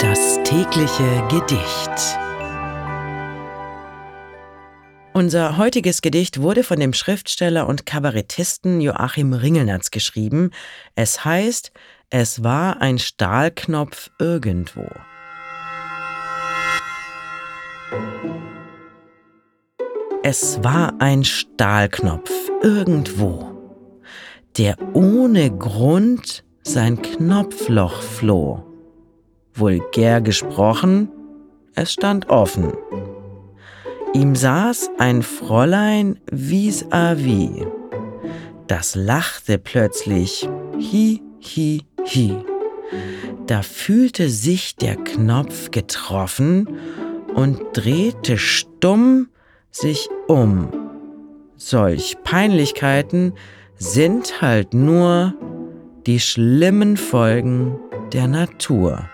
Das tägliche Gedicht. Unser heutiges Gedicht wurde von dem Schriftsteller und Kabarettisten Joachim Ringelnatz geschrieben. Es heißt Es war ein Stahlknopf irgendwo. Es war ein Stahlknopf irgendwo, der ohne Grund sein Knopfloch floh. Vulgär gesprochen, es stand offen. Ihm saß ein Fräulein vis-à-vis. Das lachte plötzlich hi, hi, hi. Da fühlte sich der Knopf getroffen und drehte stumm sich um. Solch Peinlichkeiten sind halt nur die schlimmen Folgen der Natur.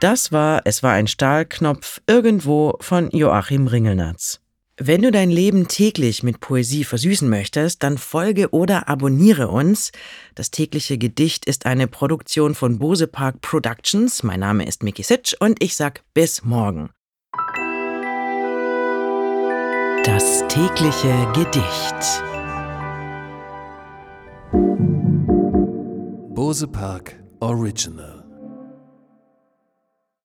Das war Es war ein Stahlknopf irgendwo von Joachim Ringelnatz. Wenn du dein Leben täglich mit Poesie versüßen möchtest, dann folge oder abonniere uns. Das tägliche Gedicht ist eine Produktion von Bose Park Productions. Mein Name ist Miki Sitsch und ich sag bis morgen. Das tägliche Gedicht. Bose Park Original